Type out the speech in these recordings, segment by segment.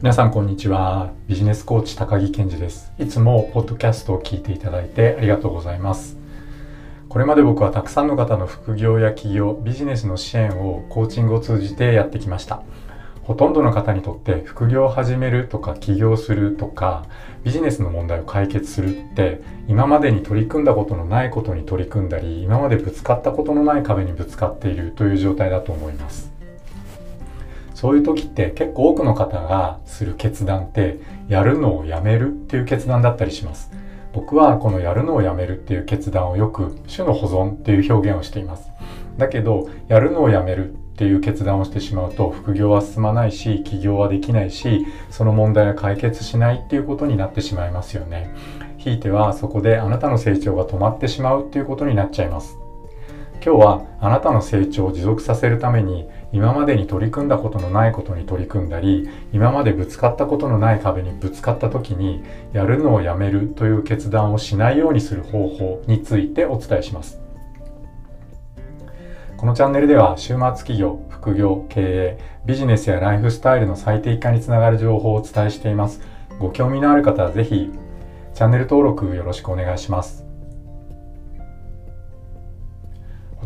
皆さんこんにちは。ビジネスコーチ高木健二です。いつもポッドキャストを聞いていただいてありがとうございます。これまで僕はたくさんの方の副業や起業ビジネスの支援をコーチングを通じてやってきました。ほとんどの方にとって副業を始めるとか起業するとかビジネスの問題を解決するって今までに取り組んだことのないことに取り組んだり今までぶつかったことのない壁にぶつかっているという状態だと思います。そういう時って結構多くの方がする決断ってやるのをやめるっていう決断だったりします。僕はこのやるのをやめるっていう決断をよく種の保存っていう表現をしています。だけどやるのをやめるっていう決断をしてしまうと副業は進まないし起業はできないしその問題は解決しないっていうことになってしまいますよね。ひいてはそこであなたの成長が止まってしまうっていうことになっちゃいます。今日はあなたの成長を持続させるために今までに取り組んだことのないことに取り組んだり今までぶつかったことのない壁にぶつかった時にやるのをやめるという決断をしないようにする方法についてお伝えします。このチャンネルでは週末企業副業経営ビジネスやライフスタイルの最適化につながる情報をお伝えしています。ご興味のある方はぜひチャンネル登録よろしくお願いします。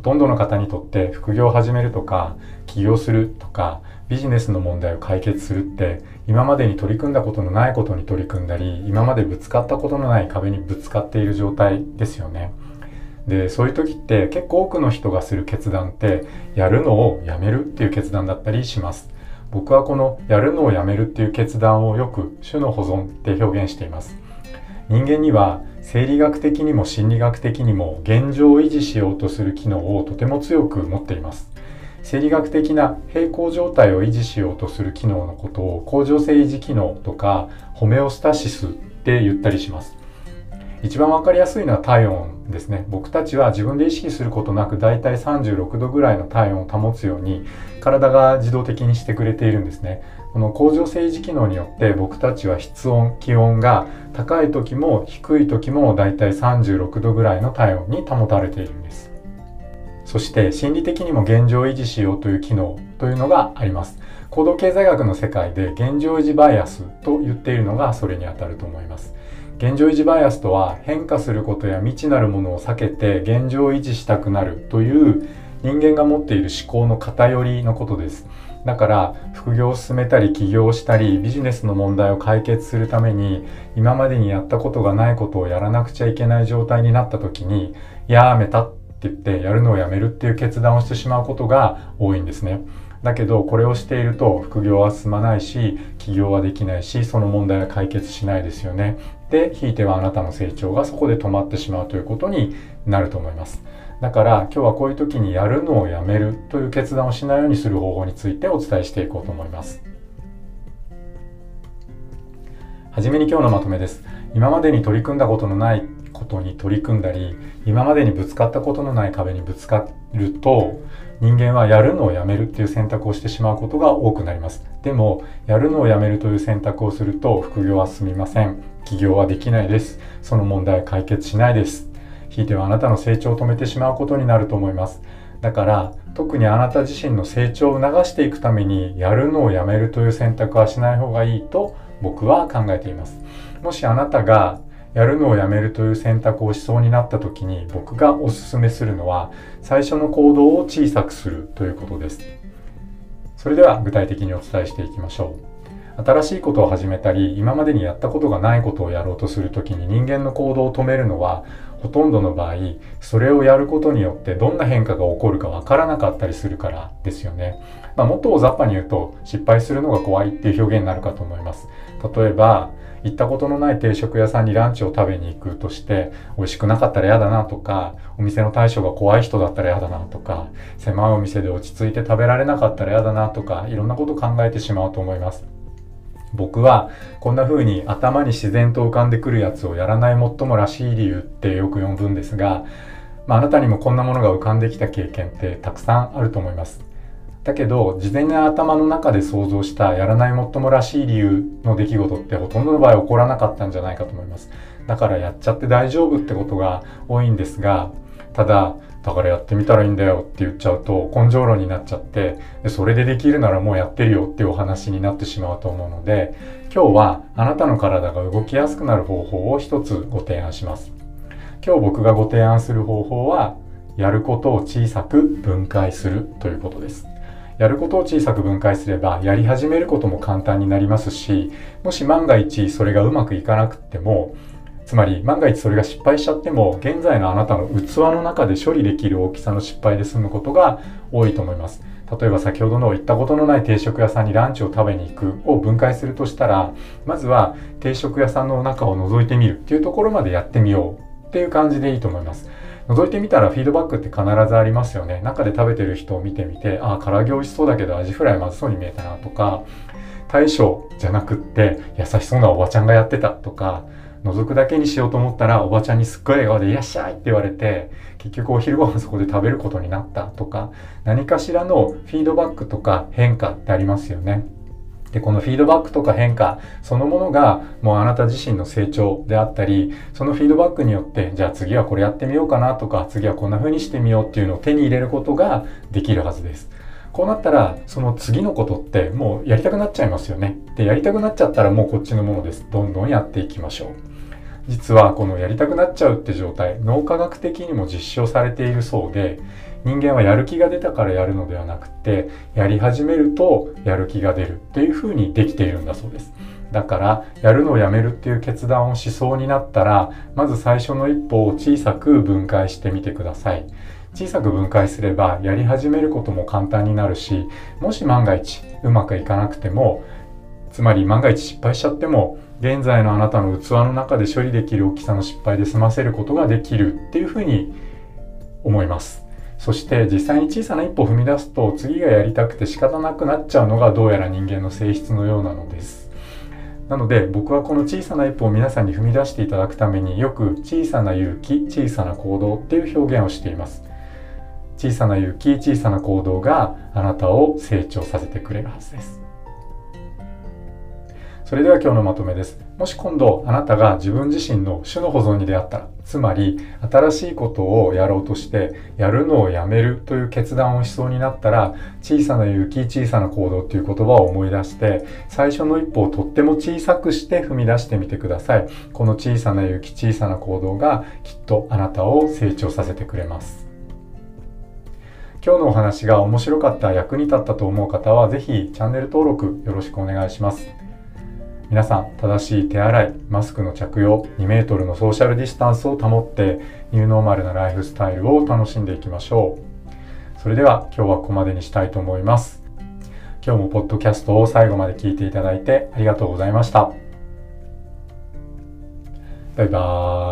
とんどの方にとって副業を始めるとか起業するとかビジネスの問題を解決するって今までに取り組んだことのないことに取り組んだり今までぶつかったことのない壁にぶつかっている状態ですよね。でそういう時って結構多くの人がする決断ってやるのをやめるっていう決断だったりします。僕はこのやるのをやめるっていう決断をよく種の保存って表現しています。人間には生理学的にも心理学的にも現状を維持しようとする機能をとても強く持っています。生理学的な平行状態を維持しようとする機能のことを恒常性維持機能とかホメオスタシスって言ったりします。一番わかりやすいのは体温ですね。僕たちは自分で意識することなくだいたい36度ぐらいの体温を保つように体が自動的にしてくれているんですね。この恒常性維持機能によって僕たちは室温気温が高い時も低い時もだいたい36度ぐらいの体温に保たれているんです。そして心理的にも現状維持しようという機能というのがあります。行動経済学の世界で現状維持バイアスと言っているのがそれにあたると思います。現状維持バイアスとは変化することや未知なるものを避けて現状維持したくなるという人間が持っている思考の偏りのことです。だから副業を進めたり起業したりビジネスの問題を解決するために今までにやったことがないことをやらなくちゃいけない状態になった時にやめたって言ってやるのをやめるっていう決断をしてしまうことが多いんですね。だけどこれをしていると副業は進まないし起業はできないしその問題は解決しないですよね。でひいてはあなたの成長がそこで止まってしまうということになると思います。だから今日はこういう時にやるのをやめるという決断をしないようにする方法についてお伝えしていこうと思います。はじめに今日のまとめです。今までに取り組んだことのないことに取り組んだり今までにぶつかったことのない壁にぶつかると人間はやるのをやめるっていう選択をしてしまうことが多くなりますでもやるのをやめるという選択をすると副業は進みません起業はできないですその問題は解決しないですひいてはあなたの成長を止めてしまうことになると思います。だから特にあなた自身の成長を促していくためにやるのをやめるという選択はしない方がいいと僕は考えています。もしあなたがやるのをやめるという選択をしそうになった時に僕がおすすめするのは最初の行動を小さくするということです。それでは具体的にお伝えしていきましょう。新しいことを始めたり今までにやったことがないことをやろうとする時に人間の行動を止めるのはほとんどの場合それをやることによってどんな変化が起こるかわからなかったりするからですよね、まあ、もっと大雑把に言うと失敗するのが怖いっていう表現になるかと思います。例えば行ったことのない定食屋さんにランチを食べに行くとして美味しくなかったら嫌だなとかお店の大将が怖い人だったら嫌だなとか狭いお店で落ち着いて食べられなかったら嫌だなとかいろんなこと考えてしまうと思います。僕はこんな風に頭に自然と浮かんでくるやつをやらない最もらしい理由ってよく呼ぶんですが、まあ、あなたにもこんなものが浮かんできた経験ってたくさんあると思います。だけど事前に頭の中で想像したやらないもっともらしい理由の出来事ってほとんどの場合起こらなかったんじゃないかと思います。だからやっちゃって大丈夫ってことが多いんですがただだからやってみたらいいんだよって言っちゃうと根性論になっちゃってでそれでできるならもうやってるよっていうお話になってしまうと思うので今日はあなたの体が動きやすくなる方法を一つご提案します。今日僕がご提案する方法はやることを小さく分解するということです。やることを小さく分解すればやり始めることも簡単になりますしもし万が一それがうまくいかなくってもつまり万が一それが失敗しちゃっても現在のあなたの器の中で処理できる大きさの失敗で済むことが多いと思います。例えば先ほどの行ったことのない定食屋さんにランチを食べに行くを分解するとしたらまずは定食屋さんの中を覗いてみるっていうところまでやってみよう。っていう感じでいいと思います。覗いてみたらフィードバックって必ずありますよね。中で食べてる人を見てみてああ唐揚げ美味しそうだけどアジフライまずそうに見えたなとか大将じゃなくって優しそうなおばちゃんがやってたとか覗くだけにしようと思ったらおばちゃんにすっごい笑顔で「いらっしゃい」って言われて結局お昼ご飯そこで食べることになったとか何かしらのフィードバックとか変化ってありますよね。で、このフィードバックとか変化そのものがもうあなた自身の成長であったり、そのフィードバックによって、じゃあ次はこれやってみようかなとか、次はこんな風にしてみようっていうのを手に入れることができるはずです。こうなったら、その次のことってもうやりたくなっちゃいますよね。で、やりたくなっちゃったらもうこっちのものです。どんどんやっていきましょう。実はこのやりたくなっちゃうって状態脳科学的にも実証されているそうで人間はやる気が出たからやるのではなくてやり始めるとやる気が出るっていうふうにできているんだそうです。だからやるのをやめるっていう決断をしそうになったらまず最初の一歩を小さく分解してみてください。小さく分解すればやり始めることも簡単になるしもし万が一うまくいかなくてもつまり万が一失敗しちゃっても現在のあなたの器の中で処理できる大きさの失敗で済ませることができるっていうふうに思います。そして実際に小さな一歩を踏み出すと次がやりたくて仕方なくなっちゃうのがどうやら人間の性質のようなのです。なので僕はこの小さな一歩を皆さんに踏み出していただくためによく小さな勇気小さな行動っていう表現をしています。小さな勇気小さな行動があなたを成長させてくれるはずです。それでは今日のまとめです。もし今度あなたが自分自身の種の保存に出会ったら、つまり新しいことをやろうとしてやるのをやめるという決断をしそうになったら、小さな勇気、小さな行動という言葉を思い出して、最初の一歩をとっても小さくして踏み出してみてください。この小さな勇気、小さな行動がきっとあなたを成長させてくれます。今日のお話が面白かった、役に立ったと思う方は、ぜひチャンネル登録よろしくお願いします。皆さん正しい手洗いマスクの着用2メートルのソーシャルディスタンスを保ってニューノーマルなライフスタイルを楽しんでいきましょう。それでは今日はここまでにしたいと思います。今日もポッドキャストを最後まで聞いていただいてありがとうございました。バイバーイ。